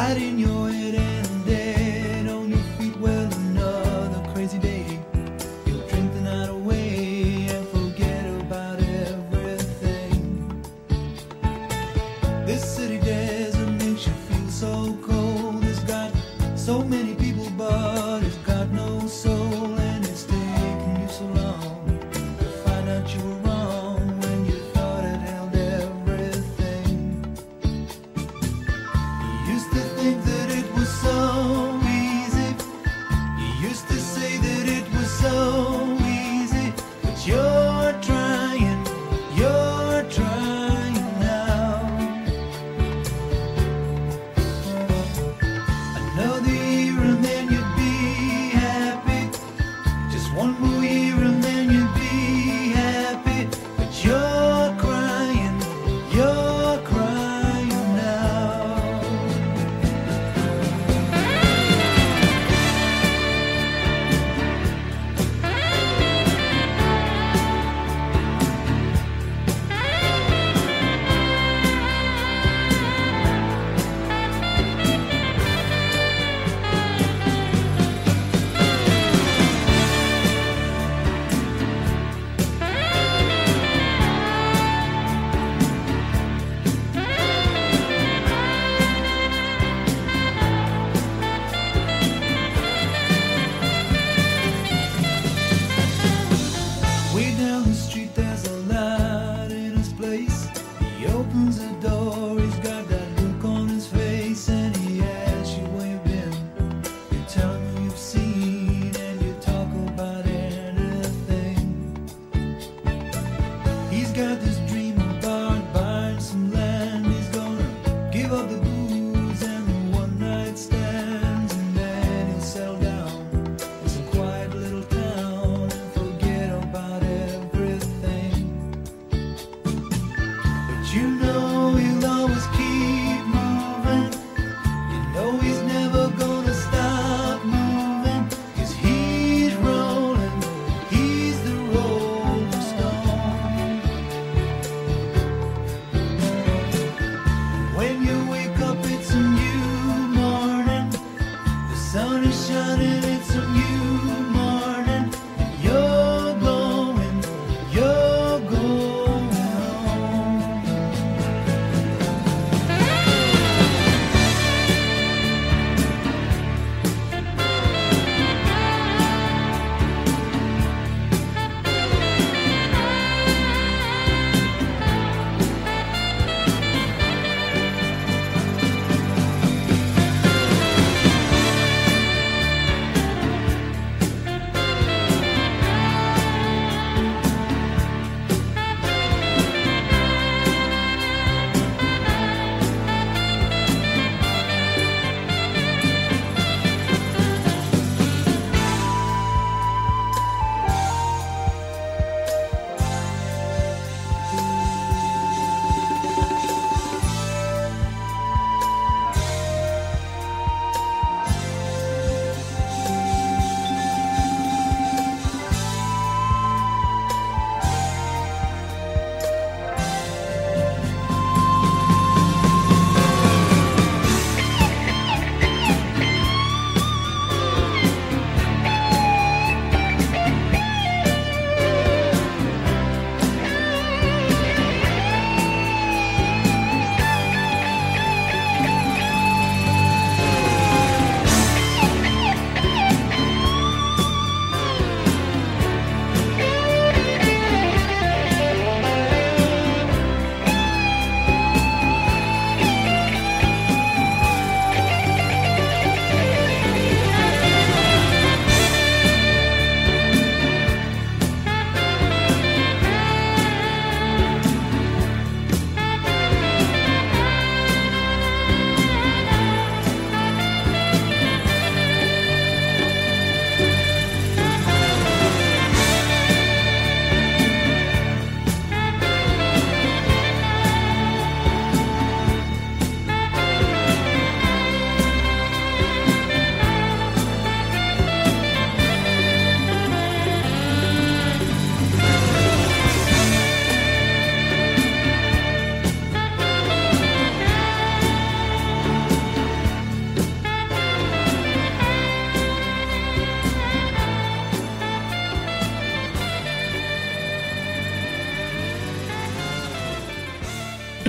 right in your hand.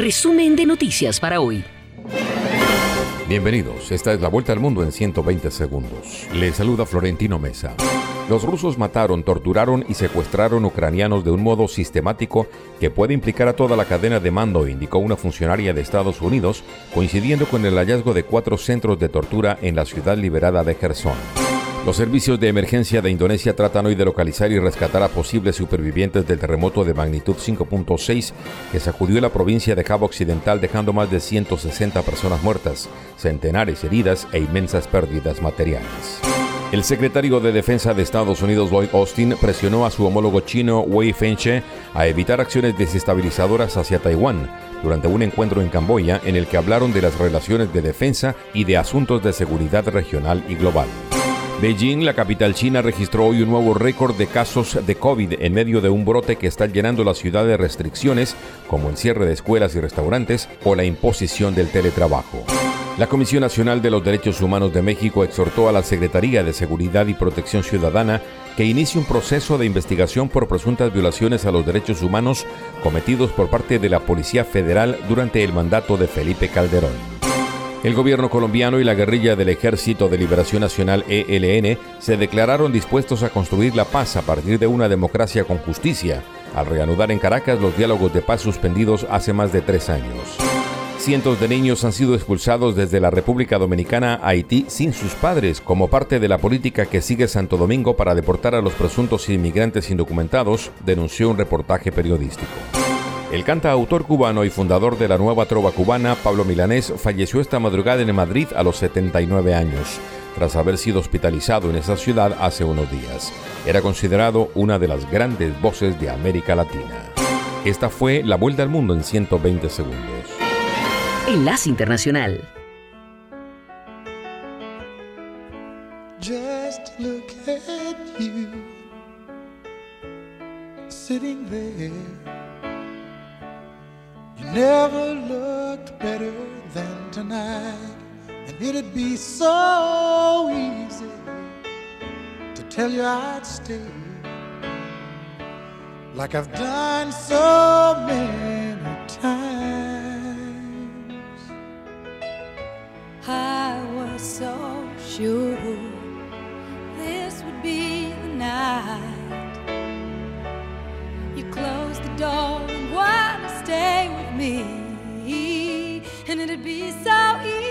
Resumen de noticias para hoy. Bienvenidos, esta es la vuelta al mundo en 120 segundos. Le saluda Florentino Mesa. Los rusos mataron, torturaron y secuestraron ucranianos de un modo sistemático que puede implicar a toda la cadena de mando, indicó una funcionaria de Estados Unidos, coincidiendo con el hallazgo de cuatro centros de tortura en la ciudad liberada de Gerson. Los servicios de emergencia de Indonesia tratan hoy de localizar y rescatar a posibles supervivientes del terremoto de magnitud 5.6 que sacudió la provincia de Java Occidental dejando más de 160 personas muertas, centenares heridas e inmensas pérdidas materiales. El secretario de Defensa de Estados Unidos, Lloyd Austin, presionó a su homólogo chino, Wei Fenghe, a evitar acciones desestabilizadoras hacia Taiwán durante un encuentro en Camboya en el que hablaron de las relaciones de defensa y de asuntos de seguridad regional y global. Beijing, la capital china, registró hoy un nuevo récord de casos de COVID en medio de un brote que está llenando la ciudad de restricciones como el cierre de escuelas y restaurantes o la imposición del teletrabajo. La Comisión Nacional de los Derechos Humanos de México exhortó a la Secretaría de Seguridad y Protección Ciudadana que inicie un proceso de investigación por presuntas violaciones a los derechos humanos cometidos por parte de la Policía Federal durante el mandato de Felipe Calderón. El gobierno colombiano y la guerrilla del Ejército de Liberación Nacional ELN se declararon dispuestos a construir la paz a partir de una democracia con justicia, al reanudar en Caracas los diálogos de paz suspendidos hace más de tres años. Cientos de niños han sido expulsados desde la República Dominicana a Haití sin sus padres, como parte de la política que sigue Santo Domingo para deportar a los presuntos inmigrantes indocumentados, denunció un reportaje periodístico. El cantautor cubano y fundador de la nueva trova cubana, Pablo Milanés, falleció esta madrugada en Madrid a los 79 años, tras haber sido hospitalizado en esa ciudad hace unos días. Era considerado una de las grandes voces de América Latina. Esta fue la vuelta al mundo en 120 segundos. Enlace Internacional. Just look at you sitting never looked better than tonight, and it'd be so easy to tell you I'd stay like I've done so many times. I was so sure this would be the night. You closed the door and to stay me, and it'd be so easy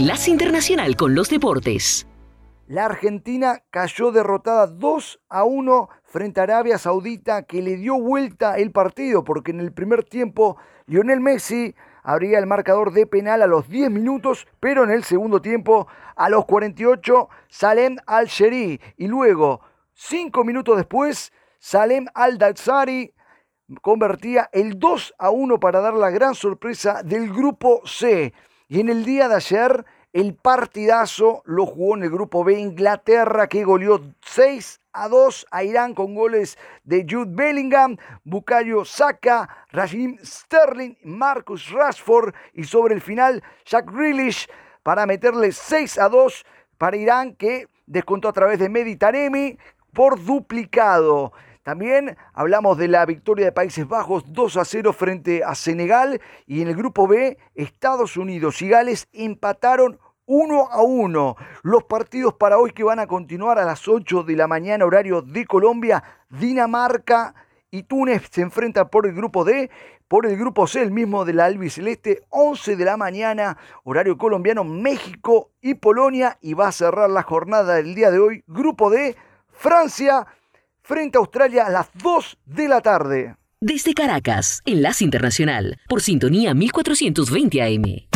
Enlace Internacional con los Deportes. La Argentina cayó derrotada 2 a 1 frente a Arabia Saudita que le dio vuelta el partido porque en el primer tiempo Lionel Messi abría el marcador de penal a los 10 minutos, pero en el segundo tiempo a los 48 Salem Al-Sheri y luego 5 minutos después Salem Al-Datsari convertía el 2 a 1 para dar la gran sorpresa del grupo C. Y en el día de ayer el partidazo lo jugó en el grupo B Inglaterra que goleó 6 a 2 a Irán con goles de Jude Bellingham, Bukayo Saka, Raheem Sterling, Marcus Rashford y sobre el final Jack Grealish para meterle 6 a 2 para Irán que descontó a través de Meditaremi por duplicado. También hablamos de la victoria de Países Bajos 2 a 0 frente a Senegal. Y en el grupo B Estados Unidos y Gales empataron 1 a 1. Los partidos para hoy que van a continuar a las 8 de la mañana horario de Colombia, Dinamarca y Túnez se enfrentan por el grupo D, por el grupo C, el mismo de la albiceleste, 11 de la mañana, horario colombiano, México y Polonia, y va a cerrar la jornada del día de hoy, grupo D, Francia, frente a Australia a las 2 de la tarde. Desde Caracas, Enlace Internacional, por sintonía 1420 AM.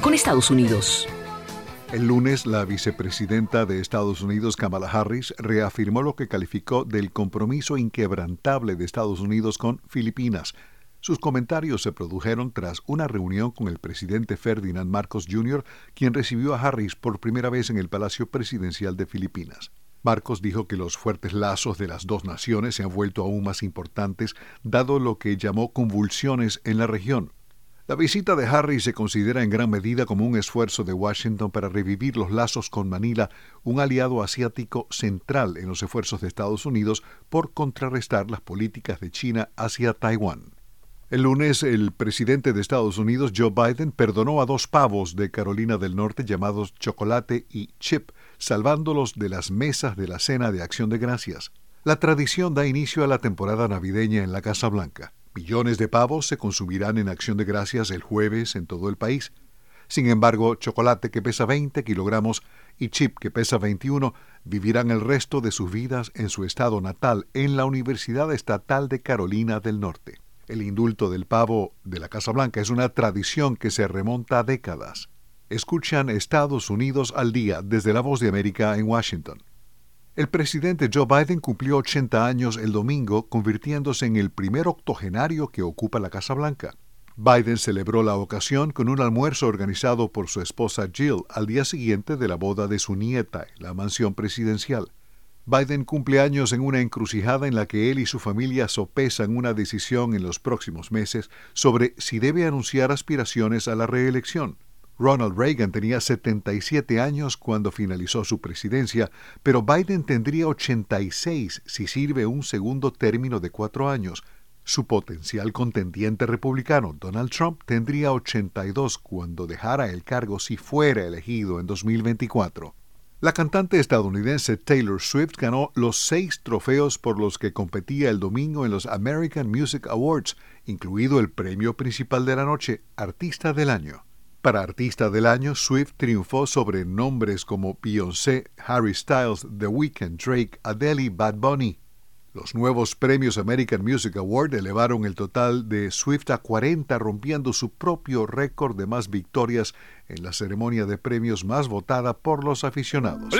Con Estados Unidos. El lunes, la vicepresidenta de Estados Unidos, Kamala Harris, reafirmó lo que calificó del compromiso inquebrantable de Estados Unidos con Filipinas. Sus comentarios se produjeron tras una reunión con el presidente Ferdinand Marcos Jr., quien recibió a Harris por primera vez en el Palacio Presidencial de Filipinas. Marcos dijo que los fuertes lazos de las dos naciones se han vuelto aún más importantes dado lo que llamó convulsiones en la región. La visita de Harry se considera en gran medida como un esfuerzo de Washington para revivir los lazos con Manila, un aliado asiático central en los esfuerzos de Estados Unidos por contrarrestar las políticas de China hacia Taiwán. El lunes, el presidente de Estados Unidos, Joe Biden, perdonó a dos pavos de Carolina del Norte llamados Chocolate y Chip, salvándolos de las mesas de la cena de acción de gracias. La tradición da inicio a la temporada navideña en la Casa Blanca. Millones de pavos se consumirán en acción de gracias el jueves en todo el país. Sin embargo, chocolate que pesa 20 kilogramos y chip que pesa 21 vivirán el resto de sus vidas en su estado natal, en la Universidad Estatal de Carolina del Norte. El indulto del pavo de la Casa Blanca es una tradición que se remonta a décadas. Escuchan Estados Unidos al día desde la Voz de América en Washington. El presidente Joe Biden cumplió 80 años el domingo, convirtiéndose en el primer octogenario que ocupa la Casa Blanca. Biden celebró la ocasión con un almuerzo organizado por su esposa Jill al día siguiente de la boda de su nieta en la mansión presidencial. Biden cumple años en una encrucijada en la que él y su familia sopesan una decisión en los próximos meses sobre si debe anunciar aspiraciones a la reelección. Ronald Reagan tenía 77 años cuando finalizó su presidencia, pero Biden tendría 86 si sirve un segundo término de cuatro años. Su potencial contendiente republicano, Donald Trump, tendría 82 cuando dejara el cargo si fuera elegido en 2024. La cantante estadounidense Taylor Swift ganó los seis trofeos por los que competía el domingo en los American Music Awards, incluido el premio principal de la noche, Artista del Año. Para Artista del Año, Swift triunfó sobre nombres como Beyoncé, Harry Styles, The Weeknd, Drake, Adele y Bad Bunny. Los nuevos premios American Music Award elevaron el total de Swift a 40, rompiendo su propio récord de más victorias en la ceremonia de premios más votada por los aficionados.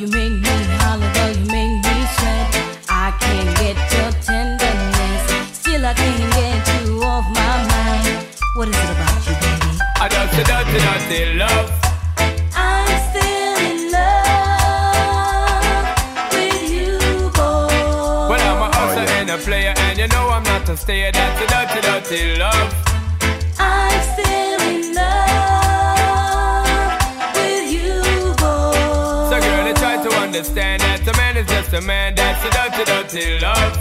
You make me holler, though you make me sweat, I can't get your tenderness. Still, I can't get you off my mind. What is it about you, baby? I just a dirty, dirty love. I'm still in love with you, boy. Well, I'm a hustler and a player, and you know I'm not a stayer. That's a dirty, dirty love. Understand that a man is just a man. That's a dirty, dirty love.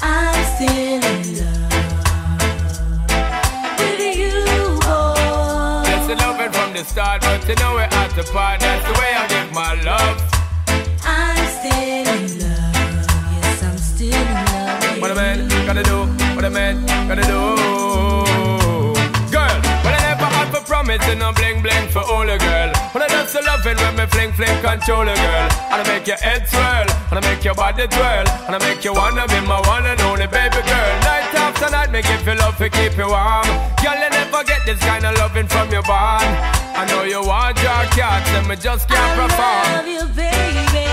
I'm still in love with you, boy. That's the loving from the start, but you know we're at the part. That's the way I give my love. I'm still in love. Yes, I'm still in love. What a man gonna do? What a man gonna do? Promise no bling bling for all a girl. When I dance the loving when me fling fling control a girl. And I make your head swirl, and I make your body twirl, and I make you wanna be my one and only baby girl. Night after night, me give you love to keep you warm. Girl, you never get this kind of loving from your bond. I know you want your cats, and me just can't I perform. love you, baby.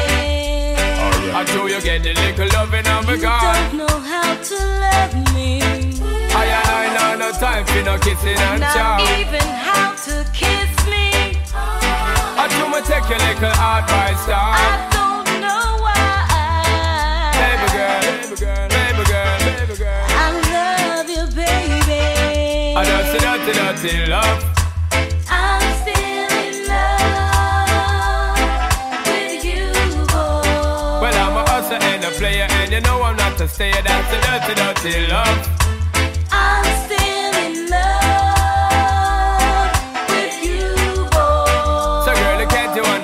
Oh, I do you get the little loving of a You God. don't know how to love me. I I know no time for no kissing and Not even how to kiss me. I do me take your little advice down. I don't know why. Baby girl, baby girl, baby girl, baby girl. I love you, baby. I dirty, dirty, dirty love. I'm still in love with you, boy. Well, I'm a hustler and a player, and you know I'm not a stayer. That's the dirty, dirty love.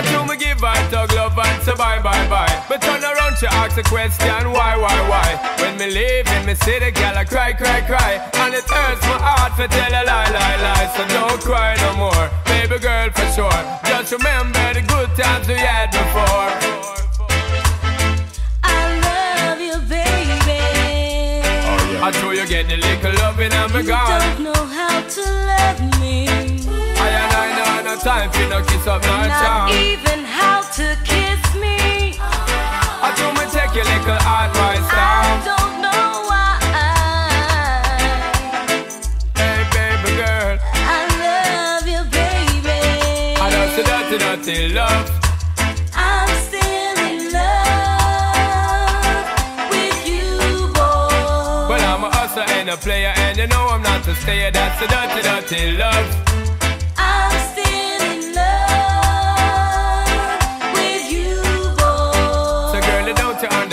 Hey, I told me give her dog love and say bye, bye, bye. But turn around, she ask a question, why, why, why? When me leave in me city, girl, I cry, cry, cry. And it hurts my heart to tell a lie, lie, lie. So don't cry no more, baby girl, for sure. Just remember the good times we had before. I love you, baby. Oh, I told you get the little loving and me You gone. don't know how to love me. Time for no kiss up, no Not charm. even how to kiss me. I do me take your little advice I down. don't know why. Hey, baby girl. I love you, baby. I know so dirty, dirty love. I'm still in love with you, boy. Well, I'm a hustler and a player, and you know I'm not a stayer. That's the dirty, dirty love.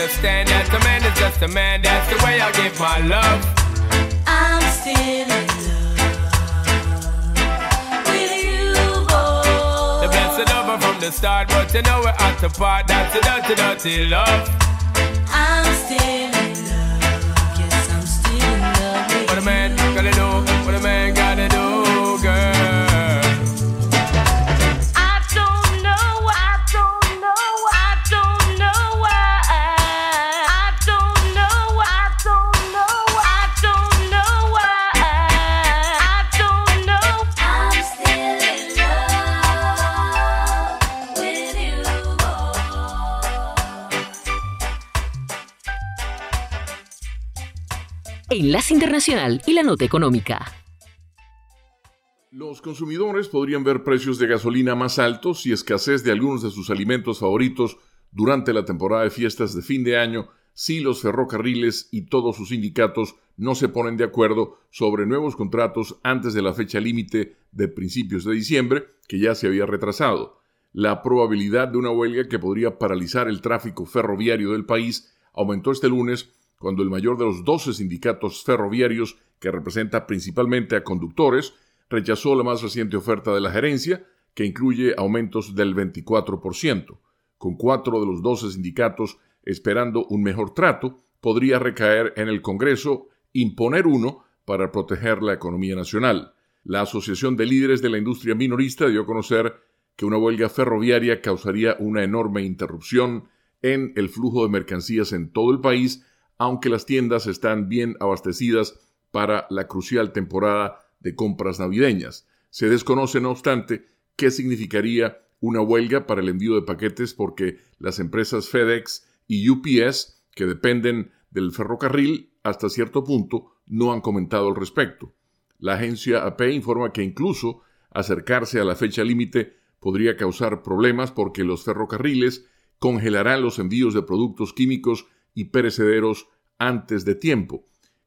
Understand that a man is just a man? That's the way I give my love. I'm still in love with you, boy. The blessed lover from the start, but you know we're at the part. That's the dirty, dirty love. I'm still in love. Yes, I'm still in love What a man gotta do, what a man gotta do, girl. Enlace Internacional y la Nota Económica. Los consumidores podrían ver precios de gasolina más altos y escasez de algunos de sus alimentos favoritos durante la temporada de fiestas de fin de año si los ferrocarriles y todos sus sindicatos no se ponen de acuerdo sobre nuevos contratos antes de la fecha límite de principios de diciembre, que ya se había retrasado. La probabilidad de una huelga que podría paralizar el tráfico ferroviario del país aumentó este lunes cuando el mayor de los 12 sindicatos ferroviarios, que representa principalmente a conductores, rechazó la más reciente oferta de la gerencia, que incluye aumentos del 24%. Con cuatro de los 12 sindicatos esperando un mejor trato, podría recaer en el Congreso imponer uno para proteger la economía nacional. La Asociación de Líderes de la Industria Minorista dio a conocer que una huelga ferroviaria causaría una enorme interrupción en el flujo de mercancías en todo el país, aunque las tiendas están bien abastecidas para la crucial temporada de compras navideñas. Se desconoce, no obstante, qué significaría una huelga para el envío de paquetes porque las empresas FedEx y UPS, que dependen del ferrocarril, hasta cierto punto no han comentado al respecto. La agencia AP informa que incluso acercarse a la fecha límite podría causar problemas porque los ferrocarriles congelarán los envíos de productos químicos y perecederos antes de tiempo,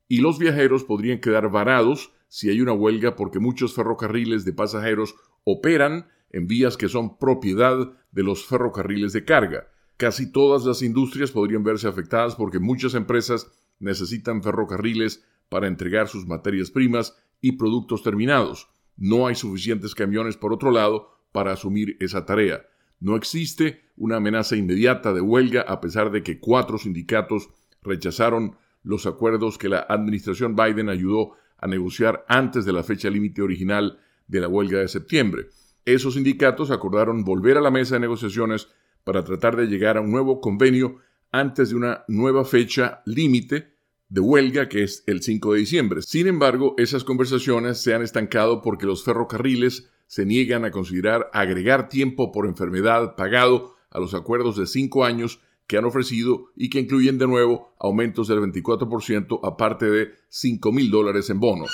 y los viajeros podrían quedar varados si hay una huelga porque muchos ferrocarriles de pasajeros operan en vías que son propiedad de los ferrocarriles de carga. Casi todas las industrias podrían verse afectadas porque muchas empresas necesitan ferrocarriles para entregar sus materias primas y productos terminados. No hay suficientes camiones, por otro lado, para asumir esa tarea. No existe una amenaza inmediata de huelga a pesar de que cuatro sindicatos rechazaron los acuerdos que la administración Biden ayudó a negociar antes de la fecha límite original de la huelga de septiembre. Esos sindicatos acordaron volver a la mesa de negociaciones para tratar de llegar a un nuevo convenio antes de una nueva fecha límite de huelga que es el 5 de diciembre. Sin embargo, esas conversaciones se han estancado porque los ferrocarriles se niegan a considerar agregar tiempo por enfermedad pagado a los acuerdos de cinco años que han ofrecido y que incluyen de nuevo aumentos del 24% aparte de 5 mil dólares en bonos.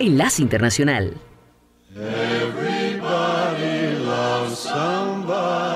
Enlace Internacional. Everybody loves somebody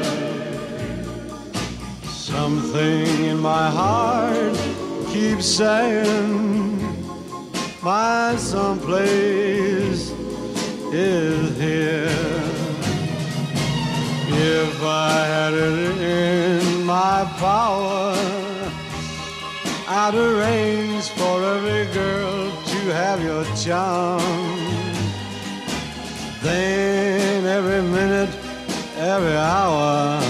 Something in my heart keeps saying, My someplace is here. If I had it in my power, I'd arrange for every girl to have your charm. Then every minute, every hour,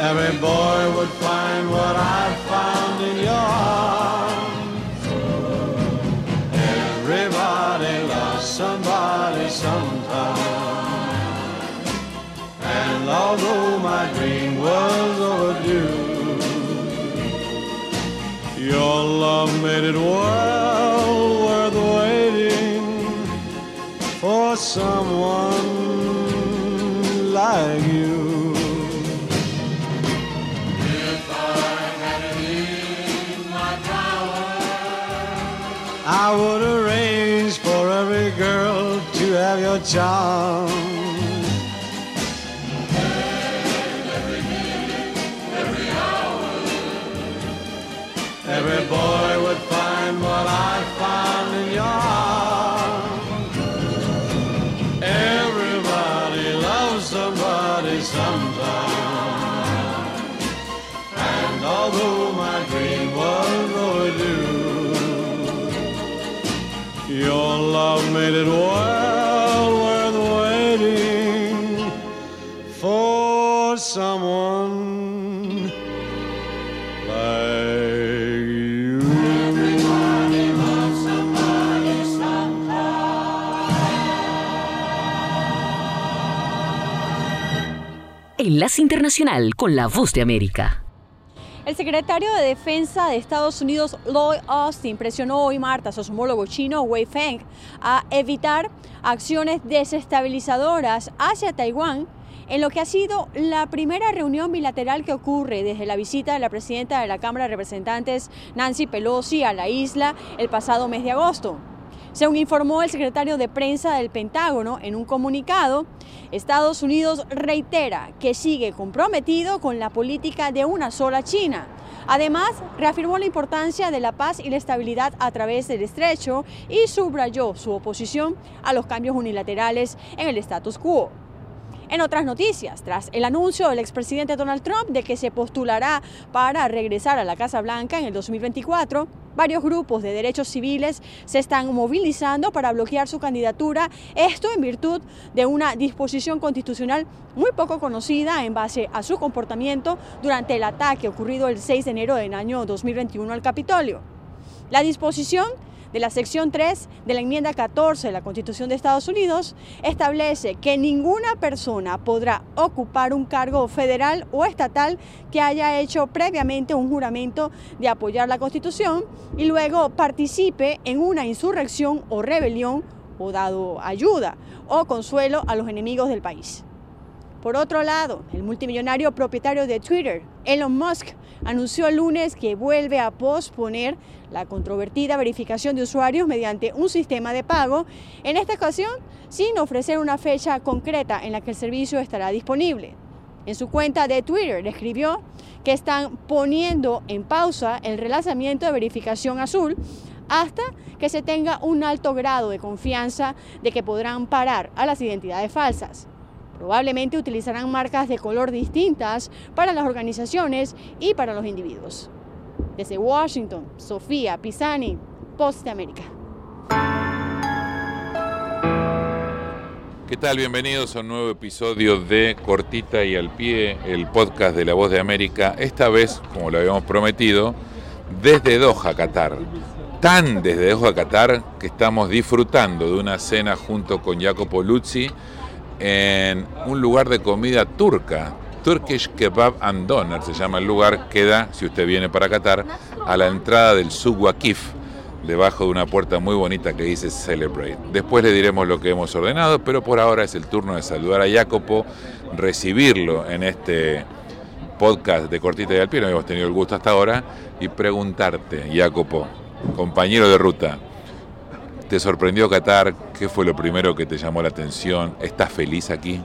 every boy would find what I found in your arms. Everybody loves somebody sometime. And although my dream was overdue, your love made it well worth waiting for someone like I would arrange for every girl to have your charm. Every boy would find Internacional con la Voz de América. El secretario de Defensa de Estados Unidos, Lloyd Austin, presionó hoy martes a su homólogo chino, Wei Feng, a evitar acciones desestabilizadoras hacia Taiwán en lo que ha sido la primera reunión bilateral que ocurre desde la visita de la presidenta de la Cámara de Representantes, Nancy Pelosi, a la isla el pasado mes de agosto. Según informó el secretario de prensa del Pentágono en un comunicado, Estados Unidos reitera que sigue comprometido con la política de una sola China. Además, reafirmó la importancia de la paz y la estabilidad a través del estrecho y subrayó su oposición a los cambios unilaterales en el status quo. En otras noticias, tras el anuncio del expresidente Donald Trump de que se postulará para regresar a la Casa Blanca en el 2024, varios grupos de derechos civiles se están movilizando para bloquear su candidatura, esto en virtud de una disposición constitucional muy poco conocida en base a su comportamiento durante el ataque ocurrido el 6 de enero del año 2021 al Capitolio. La disposición de la sección 3 de la enmienda 14 de la Constitución de Estados Unidos establece que ninguna persona podrá ocupar un cargo federal o estatal que haya hecho previamente un juramento de apoyar la Constitución y luego participe en una insurrección o rebelión o dado ayuda o consuelo a los enemigos del país. Por otro lado, el multimillonario propietario de Twitter, Elon Musk, anunció el lunes que vuelve a posponer la controvertida verificación de usuarios mediante un sistema de pago, en esta ocasión sin ofrecer una fecha concreta en la que el servicio estará disponible. En su cuenta de Twitter escribió que están poniendo en pausa el relanzamiento de verificación azul hasta que se tenga un alto grado de confianza de que podrán parar a las identidades falsas. Probablemente utilizarán marcas de color distintas para las organizaciones y para los individuos. Desde Washington, Sofía Pisani, Post América. ¿Qué tal? Bienvenidos a un nuevo episodio de Cortita y al Pie, el podcast de La Voz de América. Esta vez, como lo habíamos prometido, desde Doha, Qatar. Tan desde Doha, Qatar, que estamos disfrutando de una cena junto con Jacopo Luzzi en un lugar de comida turca. Turkish Kebab and Doner se llama el lugar, queda, si usted viene para Qatar, a la entrada del Suk Waqif debajo de una puerta muy bonita que dice Celebrate. Después le diremos lo que hemos ordenado, pero por ahora es el turno de saludar a Jacopo, recibirlo en este podcast de Cortita y al Pie, no hemos tenido el gusto hasta ahora, y preguntarte, Jacopo, compañero de ruta, ¿te sorprendió Qatar? ¿Qué fue lo primero que te llamó la atención? ¿Estás feliz aquí?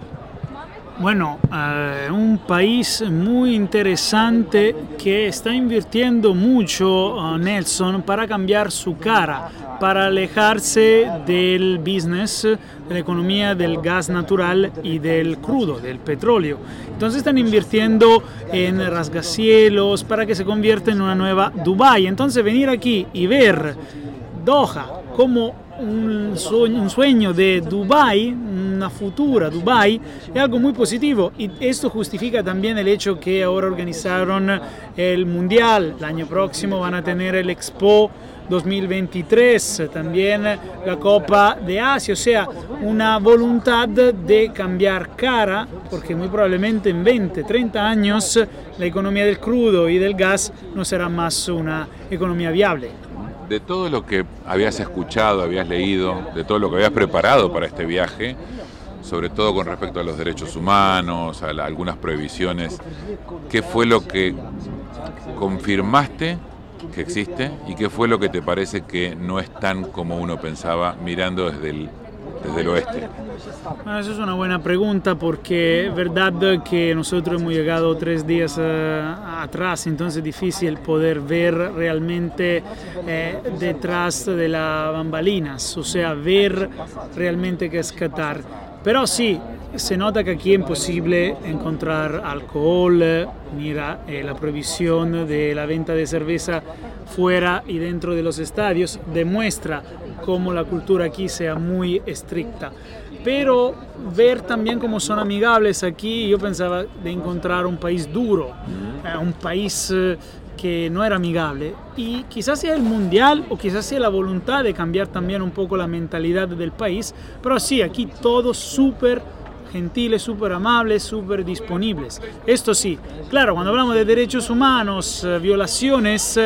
Bueno, eh, un país muy interesante que está invirtiendo mucho uh, Nelson para cambiar su cara, para alejarse del business, de la economía del gas natural y del crudo, del petróleo. Entonces están invirtiendo en rasgacielos para que se convierta en una nueva Dubai. Entonces venir aquí y ver Doha como un sueño, de Dubai, una futura Dubai, es algo muy positivo. Y esto justifica también el hecho que ahora organizaron el Mundial, el año próximo van a tener el Expo 2023, también la Copa de Asia, o sea, una voluntad de cambiar cara, porque muy probablemente en 20, 30 años la economía del crudo y del gas no será más una economía viable de todo lo que habías escuchado, habías leído, de todo lo que habías preparado para este viaje, sobre todo con respecto a los derechos humanos, a algunas prohibiciones, ¿qué fue lo que confirmaste que existe y qué fue lo que te parece que no es tan como uno pensaba mirando desde el desde el oeste? Bueno, esa es una buena pregunta porque es verdad que nosotros hemos llegado tres días uh, atrás, entonces es difícil poder ver realmente eh, detrás de las bambalinas, o sea, ver realmente qué es Qatar. Pero sí, se nota que aquí es imposible encontrar alcohol, mira eh, la prohibición de la venta de cerveza fuera y dentro de los estadios demuestra cómo la cultura aquí sea muy estricta. Pero ver también cómo son amigables aquí, yo pensaba de encontrar un país duro, eh, un país eh, que no era amigable. Y quizás sea el mundial o quizás sea la voluntad de cambiar también un poco la mentalidad del país. Pero sí, aquí todos súper gentiles, súper amables, súper disponibles. Esto sí, claro, cuando hablamos de derechos humanos, eh, violaciones,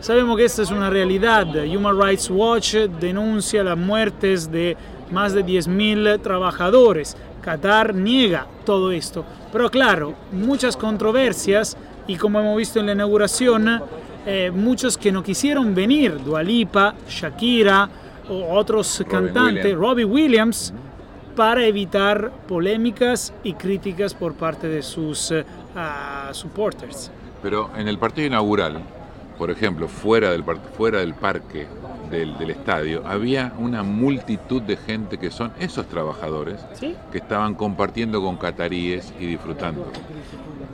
sabemos que esta es una realidad. Human Rights Watch denuncia las muertes de más de 10.000 trabajadores. Qatar niega todo esto. Pero claro, muchas controversias y como hemos visto en la inauguración, eh, muchos que no quisieron venir, Dualipa, Shakira o otros cantantes, Robbie Williams, para evitar polémicas y críticas por parte de sus uh, supporters. Pero en el partido inaugural, por ejemplo, fuera del, fuera del parque del, del, estadio, había una multitud de gente que son esos trabajadores que estaban compartiendo con cataríes y disfrutando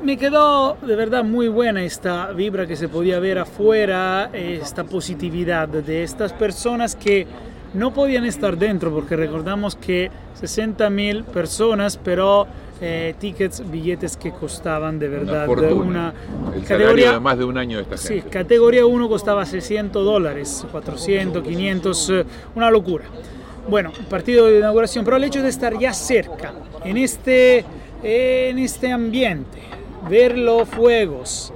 me quedó de verdad muy buena esta vibra que se podía ver afuera, esta positividad de estas personas que no podían estar dentro porque recordamos que 60 mil personas, pero eh, tickets, billetes que costaban de verdad una, una El categoría de más de un año de esta gente. Sí, categoría 1 costaba 600 dólares, 400, 500, eh, una locura. Bueno, partido de inauguración, pero el hecho de estar ya cerca, en este, en este ambiente, ver los fuegos,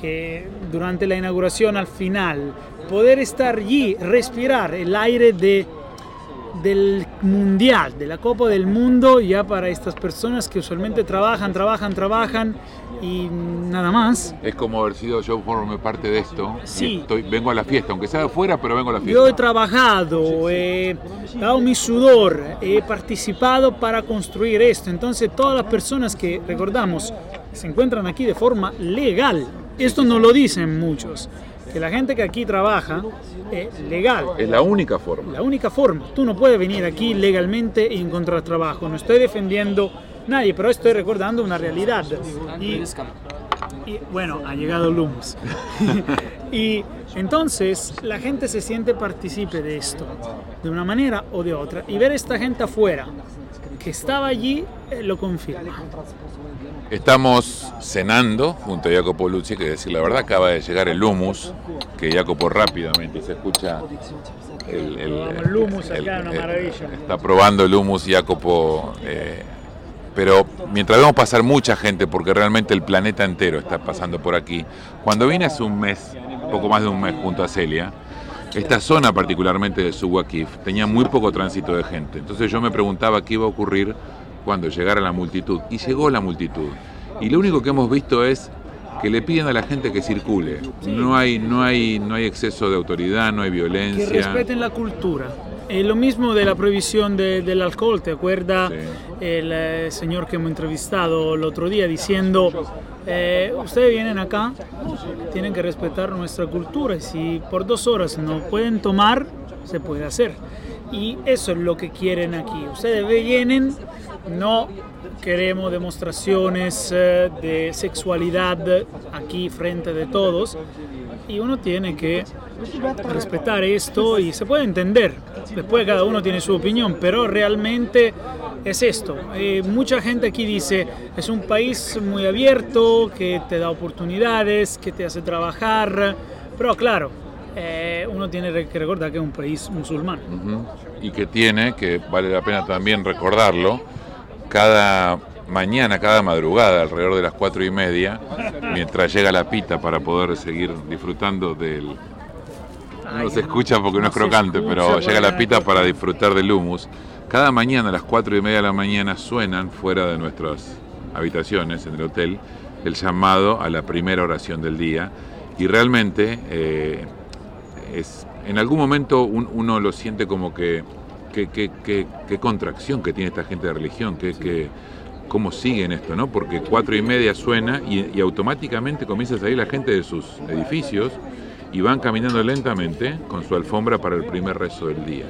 que durante la inauguración al final, poder estar allí, respirar el aire de, del mundial, de la Copa del Mundo, ya para estas personas que usualmente trabajan, trabajan, trabajan y nada más. Es como haber sido yo forme parte de esto. Sí. Estoy, vengo a la fiesta, aunque sea de fuera, pero vengo a la fiesta. Yo he trabajado, he dado mi sudor, he participado para construir esto. Entonces todas las personas que, recordamos, se encuentran aquí de forma legal, esto no lo dicen muchos, que la gente que aquí trabaja es legal. Es la única forma. La única forma. Tú no puedes venir aquí legalmente y encontrar trabajo. No estoy defendiendo nadie, pero estoy recordando una realidad. Y, y bueno, ha llegado humus. y entonces la gente se siente partícipe de esto, de una manera o de otra. Y ver a esta gente afuera que estaba allí eh, lo confirma. Estamos cenando junto a Jacopo Lucci, que decir la verdad acaba de llegar el humus, que Jacopo rápidamente se escucha el, el, humus acá, una maravilla. Está probando el humus Jacopo, eh, pero mientras vemos pasar mucha gente, porque realmente el planeta entero está pasando por aquí, cuando vine hace un mes, poco más de un mes junto a Celia, esta zona particularmente de Suwakif tenía muy poco tránsito de gente. Entonces yo me preguntaba qué iba a ocurrir cuando llegara la multitud. Y llegó la multitud. Y lo único que hemos visto es que le piden a la gente que circule. No, hay, no, hay, no hay exceso de autoridad, no hay violencia. Que respeten la cultura. Es lo mismo de la prohibición del alcohol, ¿te acuerdas el eh, señor que hemos entrevistado el otro día diciendo, eh, ustedes vienen acá, tienen que respetar nuestra cultura si por dos horas no pueden tomar, se puede hacer. Y eso es lo que quieren aquí. Ustedes vienen, no queremos demostraciones eh, de sexualidad aquí frente de todos y uno tiene que respetar esto y se puede entender. Después cada uno tiene su opinión, pero realmente es esto. Eh, mucha gente aquí dice, es un país muy abierto, que te da oportunidades, que te hace trabajar, pero claro, eh, uno tiene que recordar que es un país musulmán. Y que tiene, que vale la pena también recordarlo, cada mañana, cada madrugada, alrededor de las cuatro y media, mientras llega la pita para poder seguir disfrutando del... No se escucha porque no es crocante, pero llega la pita para disfrutar del humus. Cada mañana a las cuatro y media de la mañana suenan fuera de nuestras habitaciones en el hotel el llamado a la primera oración del día y realmente eh, es, en algún momento uno lo siente como que qué, contracción que tiene esta gente de religión, que, que, cómo siguen esto, ¿no? Porque cuatro y media suena y, automáticamente comienza a salir la gente de sus edificios y van caminando lentamente con su alfombra para el primer rezo del día.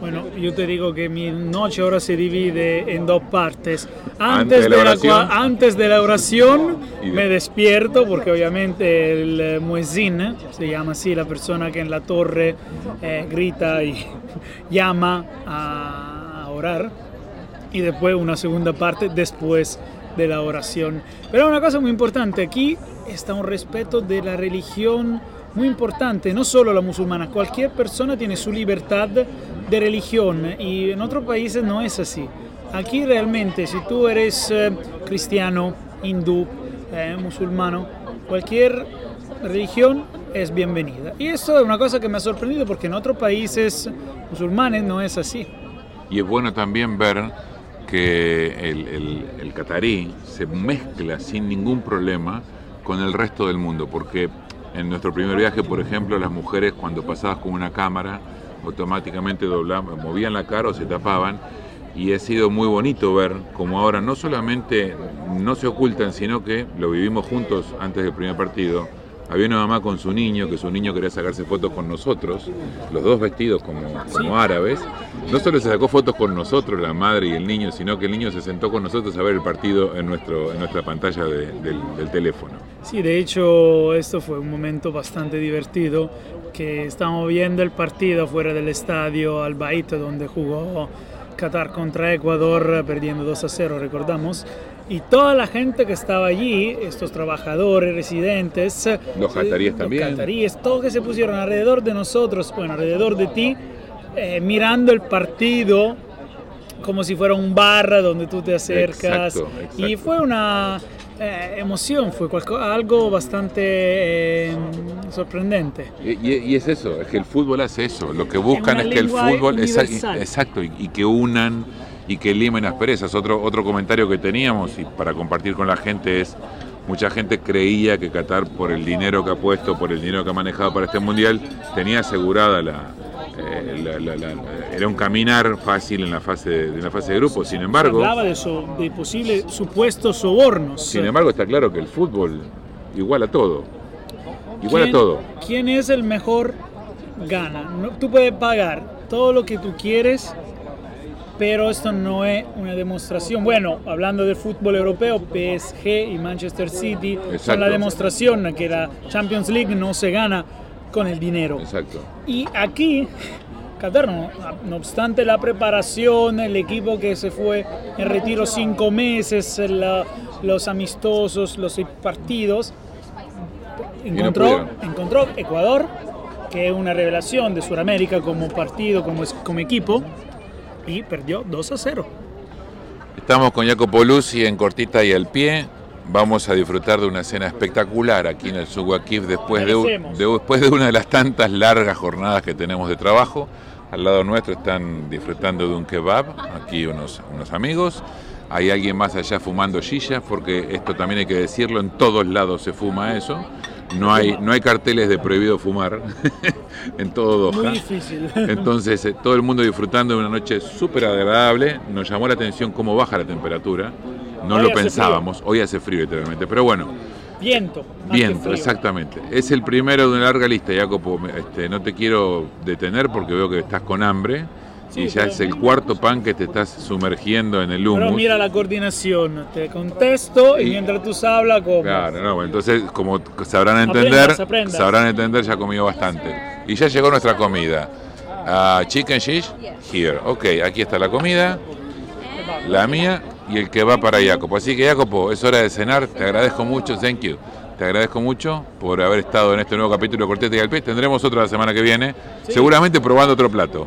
Bueno, yo te digo que mi noche ahora se divide en dos partes. Antes, de, la, antes de la oración me despierto porque obviamente el eh, muezzin, se llama así la persona que en la torre eh, grita y llama a orar. Y después una segunda parte después de la oración. Pero una cosa muy importante, aquí está un respeto de la religión muy importante, no solo la musulmana, cualquier persona tiene su libertad de religión y en otros países no es así. Aquí realmente si tú eres eh, cristiano, hindú, eh, musulmano, cualquier religión es bienvenida. Y eso es una cosa que me ha sorprendido porque en otros países musulmanes no es así. Y es bueno también ver que el, el, el catarí se mezcla sin ningún problema con el resto del mundo, porque en nuestro primer viaje, por ejemplo, las mujeres cuando pasabas con una cámara automáticamente doblaban, movían la cara o se tapaban. Y ha sido muy bonito ver como ahora no solamente no se ocultan, sino que lo vivimos juntos antes del primer partido había una mamá con su niño, que su niño quería sacarse fotos con nosotros, los dos vestidos como, como árabes. No solo se sacó fotos con nosotros, la madre y el niño, sino que el niño se sentó con nosotros a ver el partido en, nuestro, en nuestra pantalla del, teléfono. Sí, de hecho, esto fue un momento bastante divertido, que estábamos viendo el partido fuera del estadio Al donde jugó Qatar contra Ecuador, perdiendo 2 a 0, recordamos y toda la gente que estaba allí, estos trabajadores, residentes, los cataríes también, los cataríes, todos que se pusieron alrededor de nosotros, bueno, alrededor de ti, eh, mirando el partido como si fuera un bar donde tú te acercas. Y fue una eh, emoción, fue algo bastante eh, sorprendente. Y, es eso, es que el fútbol hace eso. Lo que buscan es, que el fútbol, exacto, y, y que unan y que limen asperezas. Otro, otro comentario que teníamos y para compartir con la gente es, mucha gente creía que Qatar por el dinero que ha puesto, por el dinero que ha manejado para este mundial, tenía asegurada la, eh, era un caminar fácil en la fase de, en la fase de grupo. Sin embargo, Se hablaba de, de posibles supuestos sobornos. Sin embargo, está claro que el fútbol igual a todo. Igual a todo. ¿Quién es el mejor? Gana. tú puedes pagar todo lo que tú quieres pero esto no es una demostración. Bueno, hablando del fútbol europeo, PSG y Manchester City son la demostración que la Champions League no se gana con el dinero. Exacto. Y aquí, Qatar, no, obstante la preparación, el equipo que se fue en retiro cinco meses, los amistosos, los partidos, encontró, encontró Ecuador, que es una revelación de Sudamérica como partido, como, como equipo y perdió 2 a 0. Estamos con Jacopo Luzzi en cortita y al pie. vamos a disfrutar de una cena espectacular aquí en el Suguakif después de, después de una de las tantas largas jornadas que tenemos de trabajo. Al lado nuestro están disfrutando de un kebab, aquí unos, unos amigos. Hay alguien más allá fumando silla, porque esto también hay que decirlo, en todos lados se fuma eso. No hay, no hay carteles de prohibido fumar en todo Doha. Muy difícil. Entonces, eh, todo el mundo disfrutando de una noche súper agradable. Nos llamó la atención cómo baja la temperatura. No Hoy lo pensábamos. Hoy hace frío literalmente. Pero bueno, Viento. viento, exactamente. Es el primero de una larga lista, Jacopo. Este, no te quiero detener porque veo que estás con hambre. Sí, y ya pero- es el cuarto pan que te estás sumergiendo en el Pero humus. mira la coordinación. Te contesto y, Y- mientras tú hablas, como. Claro, no, entonces como sabrán entender, Aprendas, aprendas. sabrán entender, ya comido bastante. Y ya llegó nuestra comida. Ah, chicken shish, here. Ok, aquí está la comida, la mía y el que va para Jacopo. Así que Jacopo, es hora de cenar. Te agradezco mucho, thank you. Te agradezco mucho por haber estado en este nuevo capítulo de Cortete y al Pie. Tendremos otra la semana que viene, Sí. seguramente probando otro plato.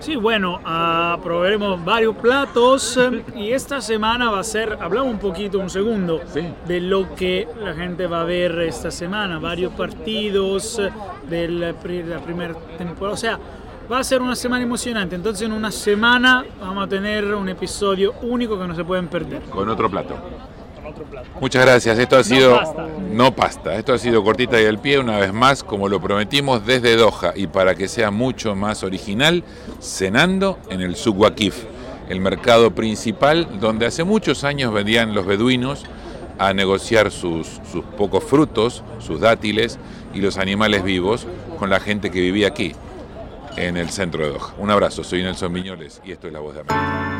Sí, bueno, ah, probaremos varios platos y esta semana va a ser, hablamos un poquito, un segundo, de lo que la gente va a ver esta semana, varios partidos eh, de la primera temporada, o sea, va a ser una semana emocionante, entonces en una semana vamos a tener un episodio único que no se pueden perder. Con otro plato. Con otro plato. Muchas gracias. Esto ha No sido pasta. no pasta. Esto ha sido cortita y al pie una vez más, como lo prometimos desde Doha y para que sea mucho más original, cenando en el Souq Waqif, el mercado principal donde hace muchos años vendían los beduinos a negociar sus, sus pocos frutos, sus dátiles y los animales vivos con la gente que vivía aquí, en el centro de Doha. Un abrazo, soy Nelson Viñoles y esto es La Voz de América.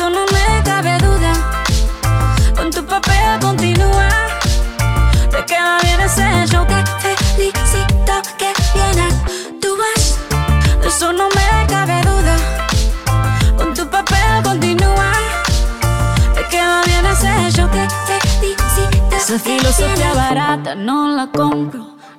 Eso no me cabe duda. Con tu papel continúa. Te queda bien ese show Te felicito que bien actúas De eso no me cabe duda. Con tu papel continúa. Te queda bien ese show Te felicito Esa filosofía barata no la compro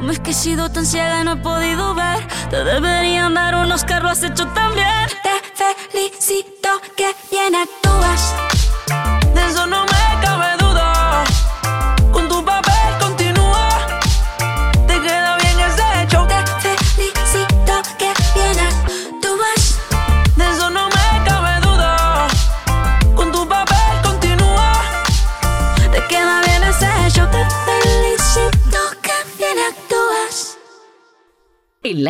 cómo es que he sido tan ciega y no he podido ver. Te deberían dar unos lo has hecho tan bien.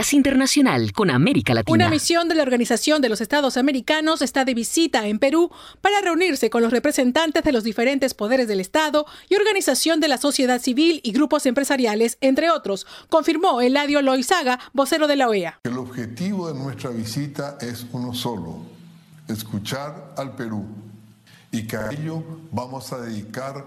Enlace Internacional con América Latina. Una misión de la Organización de los Estados Americanos está de visita en Perú para reunirse con los representantes de los diferentes poderes del Estado y organización de la sociedad civil y grupos empresariales, entre otros, confirmó Eladio Loizaga, vocero de la OEA. El objetivo de nuestra visita es uno solo, escuchar al Perú y que a ello vamos a dedicar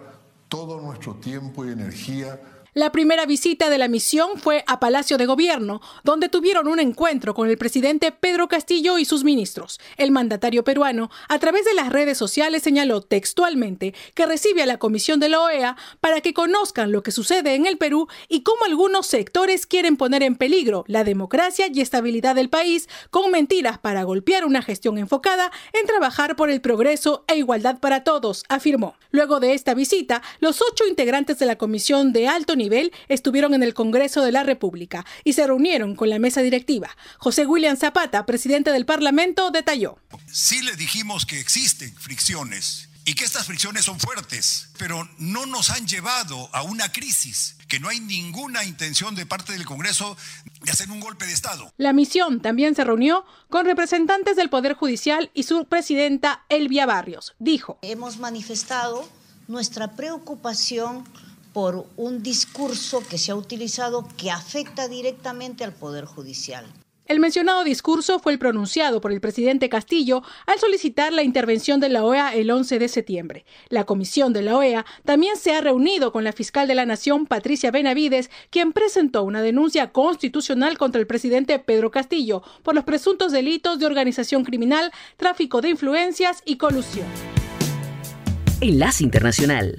todo nuestro tiempo y energía la primera visita de la misión fue a Palacio de Gobierno, donde tuvieron un encuentro con el presidente Pedro Castillo y sus ministros. El mandatario peruano, a través de las redes sociales, señaló textualmente que recibe a la Comisión de la OEA para que conozcan lo que sucede en el Perú y cómo algunos sectores quieren poner en peligro la democracia y estabilidad del país con mentiras para golpear una gestión enfocada en trabajar por el progreso e igualdad para todos, afirmó. Luego de esta visita, los ocho integrantes de la Comisión de Alto Nivel nivel estuvieron en el Congreso de la República y se reunieron con la mesa directiva. José William Zapata, presidente del Parlamento, detalló. Sí le dijimos que existen fricciones y que estas fricciones son fuertes, pero no nos han llevado a una crisis, que no hay ninguna intención de parte del Congreso de hacer un golpe de Estado. La misión también se reunió con representantes del Poder Judicial y su presidenta Elvia Barrios. Dijo, hemos manifestado nuestra preocupación por un discurso que se ha utilizado que afecta directamente al Poder Judicial. El mencionado discurso fue el pronunciado por el presidente Castillo al solicitar la intervención de la OEA el 11 de septiembre. La comisión de la OEA también se ha reunido con la fiscal de la Nación, Patricia Benavides, quien presentó una denuncia constitucional contra el presidente Pedro Castillo por los presuntos delitos de organización criminal, tráfico de influencias y colusión. Enlace Internacional.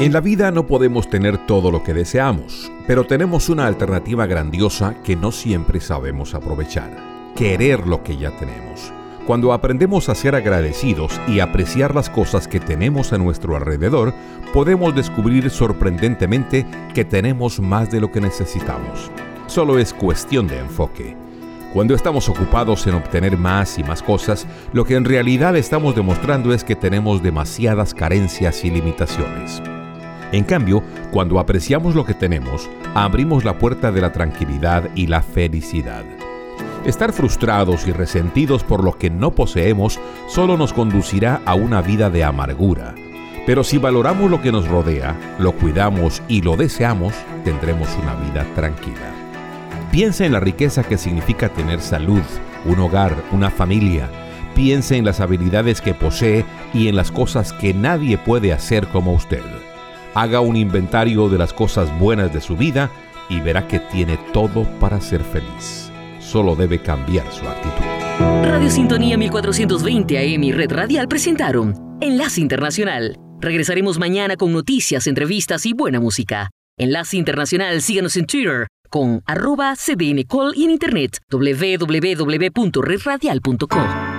En la vida no podemos tener todo lo que deseamos, pero tenemos una alternativa grandiosa que no siempre sabemos aprovechar. Querer lo que ya tenemos. Cuando aprendemos a ser agradecidos y apreciar las cosas que tenemos a nuestro alrededor, podemos descubrir sorprendentemente que tenemos más de lo que necesitamos. Solo es cuestión de enfoque. Cuando estamos ocupados en obtener más y más cosas, lo que en realidad estamos demostrando es que tenemos demasiadas carencias y limitaciones. En cambio, cuando apreciamos lo que tenemos, abrimos la puerta de la tranquilidad y la felicidad. Estar frustrados y resentidos por lo que no poseemos solo nos conducirá a una vida de amargura. Pero si valoramos lo que nos rodea, lo cuidamos y lo deseamos, tendremos una vida tranquila. Piensa en la riqueza que significa tener salud, un hogar, una familia. Piense en las habilidades que posee y en las cosas que nadie puede hacer como usted. Haga un inventario de las cosas buenas de su vida y verá que tiene todo para ser feliz. Solo debe cambiar su actitud. Radio Sintonía 1420 AM y Red Radial presentaron Enlace Internacional. Regresaremos mañana con noticias, entrevistas y buena música. Enlace Internacional, síganos en Twitter con arroba cdncall y en internet www.redradial.com.